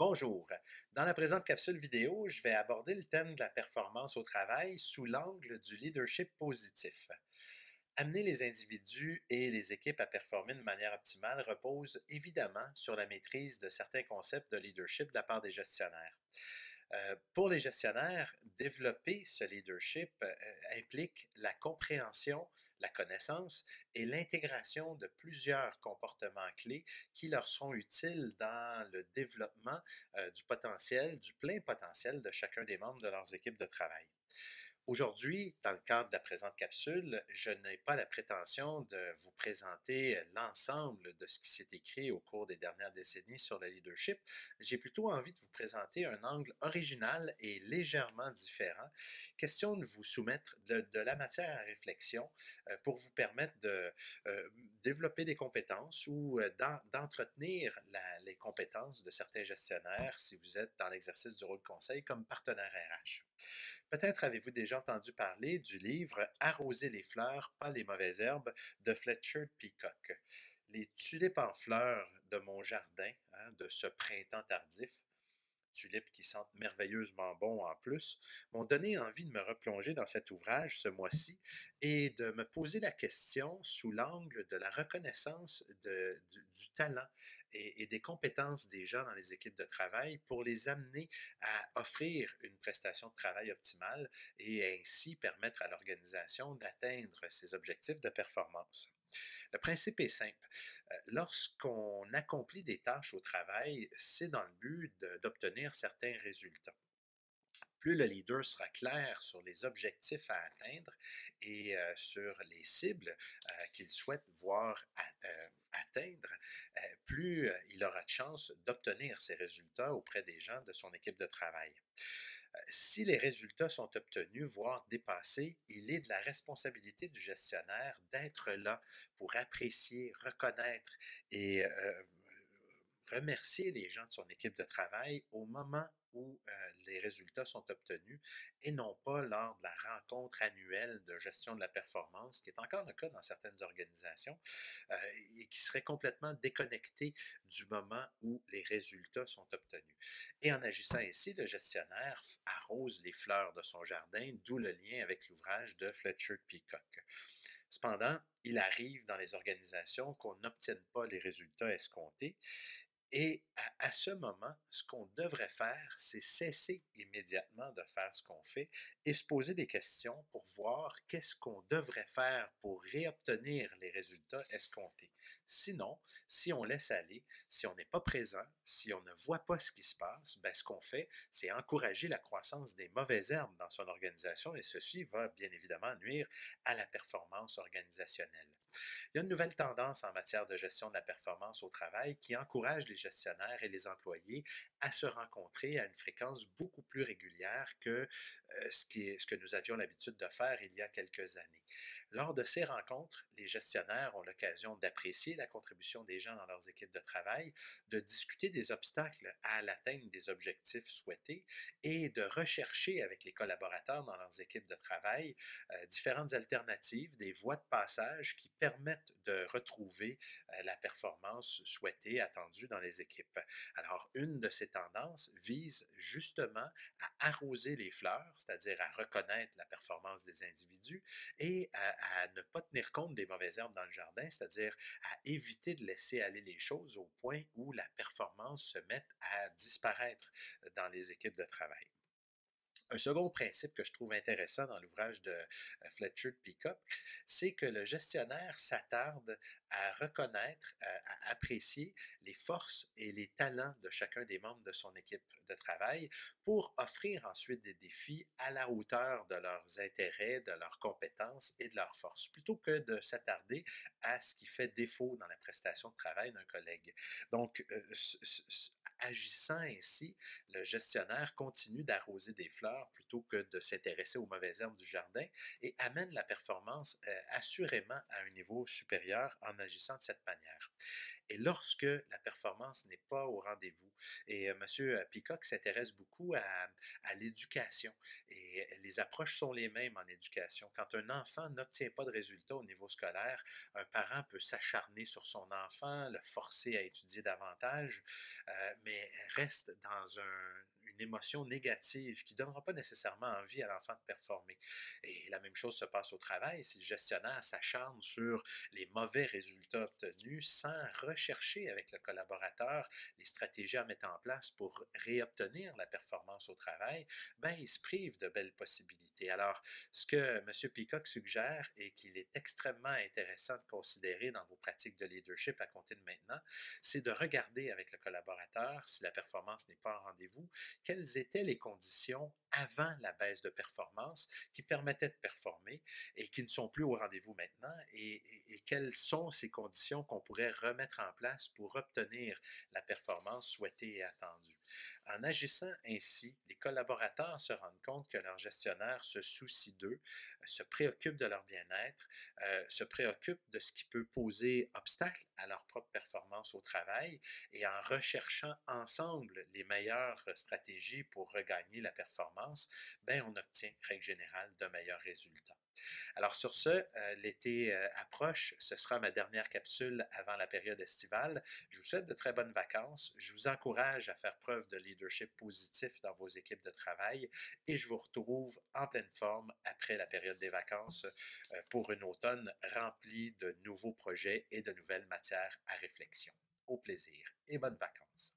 Bonjour. Dans la présente capsule vidéo, je vais aborder le thème de la performance au travail sous l'angle du leadership positif. Amener les individus et les équipes à performer de manière optimale repose évidemment sur la maîtrise de certains concepts de leadership de la part des gestionnaires. Euh, pour les gestionnaires, développer ce leadership euh, implique la compréhension, la connaissance et l'intégration de plusieurs comportements clés qui leur seront utiles dans le développement euh, du potentiel, du plein potentiel de chacun des membres de leurs équipes de travail. Aujourd'hui, dans le cadre de la présente capsule, je n'ai pas la prétention de vous présenter l'ensemble de ce qui s'est écrit au cours des dernières décennies sur le leadership. J'ai plutôt envie de vous présenter un angle original et légèrement différent. Question de vous soumettre de, la matière à réflexion euh, pour vous permettre de euh, développer des compétences ou euh, d'entretenir les compétences de certains gestionnaires si vous êtes dans l'exercice du rôle conseil comme partenaire RH. Peut-être avez-vous déjà entendu parler du livre Arroser les fleurs, pas les mauvaises herbes de Fletcher Peacock. Les tulipes en fleurs de mon jardin, hein, de ce printemps tardif, qui sentent merveilleusement bon en plus, m'ont donné envie de me replonger dans cet ouvrage ce mois-ci et de me poser la question sous l'angle de la reconnaissance du, talent et, des compétences des gens dans les équipes de travail pour les amener à offrir une prestation de travail optimale et ainsi permettre à l'organisation d'atteindre ses objectifs de performance. Le principe est simple. Euh, lorsqu'on accomplit des tâches au travail, c'est dans le but d'obtenir certains résultats plus le leader sera clair sur les objectifs à atteindre et euh, sur les cibles euh, qu'il souhaite voir atteindre, plus il aura de chance d'obtenir ces résultats auprès des gens de son équipe de travail. Si les résultats sont obtenus, voire dépassés, il est de la responsabilité du gestionnaire d'être là pour apprécier, reconnaître et remercier les gens de son équipe de travail au moment où les résultats sont obtenus et non pas lors de la rencontre annuelle de gestion de la performance, qui est encore le cas dans certaines organisations, et qui serait complètement déconnecté du moment où les résultats sont obtenus. Et en agissant ainsi, le gestionnaire arrose les fleurs de son jardin, d'où le lien avec l'ouvrage de Fletcher Peacock. Cependant, il arrive dans les organisations qu'on n'obtienne pas les résultats escomptés et à, ce moment, ce qu'on devrait faire, c'est cesser immédiatement de faire ce qu'on fait et se poser des questions pour voir qu'est-ce qu'on devrait faire pour réobtenir les résultats escomptés. Sinon, si on laisse aller, si on n'est pas présent, si on ne voit pas ce qui se passe, ben, ce qu'on fait, c'est encourager la croissance des mauvaises herbes dans son organisation et ceci va bien évidemment nuire à la performance organisationnelle. Il y a une nouvelle tendance en matière de gestion de la performance au travail qui encourage les gestionnaires et les employés à se rencontrer à une fréquence beaucoup plus régulière que euh, ce, que nous avions l'habitude de faire il y a quelques années. Lors de ces rencontres, les gestionnaires ont l'occasion d'apprécier la contribution des gens dans leurs équipes de travail, de discuter des obstacles à l'atteinte des objectifs souhaités et de rechercher avec les collaborateurs dans leurs équipes de travail euh, différentes alternatives, des voies de passage qui permettent de retrouver euh, la performance souhaitée, attendue dans les équipes. Alors, une de ces tendances vise justement à arroser les fleurs, c'est-à-dire à reconnaître la performance des individus et à, à ne pas tenir compte des mauvaises herbes dans le jardin, c'est-à-dire à éviter de laisser aller les choses au point où la performance se met à disparaître dans les équipes de travail. Un second principe que je trouve intéressant dans l'ouvrage de euh, Fletcher Peacock, c'est que le gestionnaire s'attarde à reconnaître, à, apprécier les forces et les talents de chacun des membres de son équipe de travail pour offrir ensuite des défis à la hauteur de leurs intérêts, de leurs compétences et de leurs forces, plutôt que de s'attarder à ce qui fait défaut dans la prestation de travail d'un collègue. Donc, euh, agissant ainsi, le gestionnaire continue d'arroser des fleurs plutôt que de s'intéresser aux mauvaises herbes du jardin et amène la performance euh, assurément à un niveau supérieur en agissant de cette manière. et lorsque la performance n'est pas au rendez-vous. Et M. Peacock s'intéresse beaucoup à, l'éducation et les approches sont les mêmes en éducation. Quand un enfant n'obtient pas de résultats au niveau scolaire, un parent peut s'acharner sur son enfant, le forcer à étudier davantage, euh, mais reste dans un, émotion négative qui ne donnera pas nécessairement envie à l'enfant de performer. Et la même chose se passe au travail. Si le gestionnaire s'acharne sur les mauvais résultats obtenus sans rechercher avec le collaborateur les stratégies à mettre en place pour réobtenir la performance au travail, ben, il se prive de belles possibilités. Alors, ce que M. Peacock suggère et qu'il est extrêmement intéressant de considérer dans vos pratiques de leadership à compter de maintenant, c'est de regarder avec le collaborateur si la performance n'est pas en rendez-vous, quelles étaient les conditions avant la baisse de performance qui permettaient de performer et qui ne sont plus au rendez-vous maintenant? Et, quelles sont ces conditions qu'on pourrait remettre en place pour obtenir la performance souhaitée et attendue? En agissant ainsi, les collaborateurs se rendent compte que leur gestionnaire se soucie d'eux, se préoccupe de leur bien-être, euh, se préoccupe de ce qui peut poser obstacle à leur propre performance au travail et en recherchant ensemble les meilleures pour regagner la performance, ben on obtient, règle générale, de meilleurs résultats. Alors sur ce, euh, l'été euh, approche, ce sera ma dernière capsule avant la période estivale. Je vous souhaite de très bonnes vacances. Je vous encourage à faire preuve de leadership positif dans vos équipes de travail et je vous retrouve en pleine forme après la période des vacances euh, pour une automne remplie de nouveaux projets et de nouvelles matières à réflexion. Au plaisir et bonnes vacances.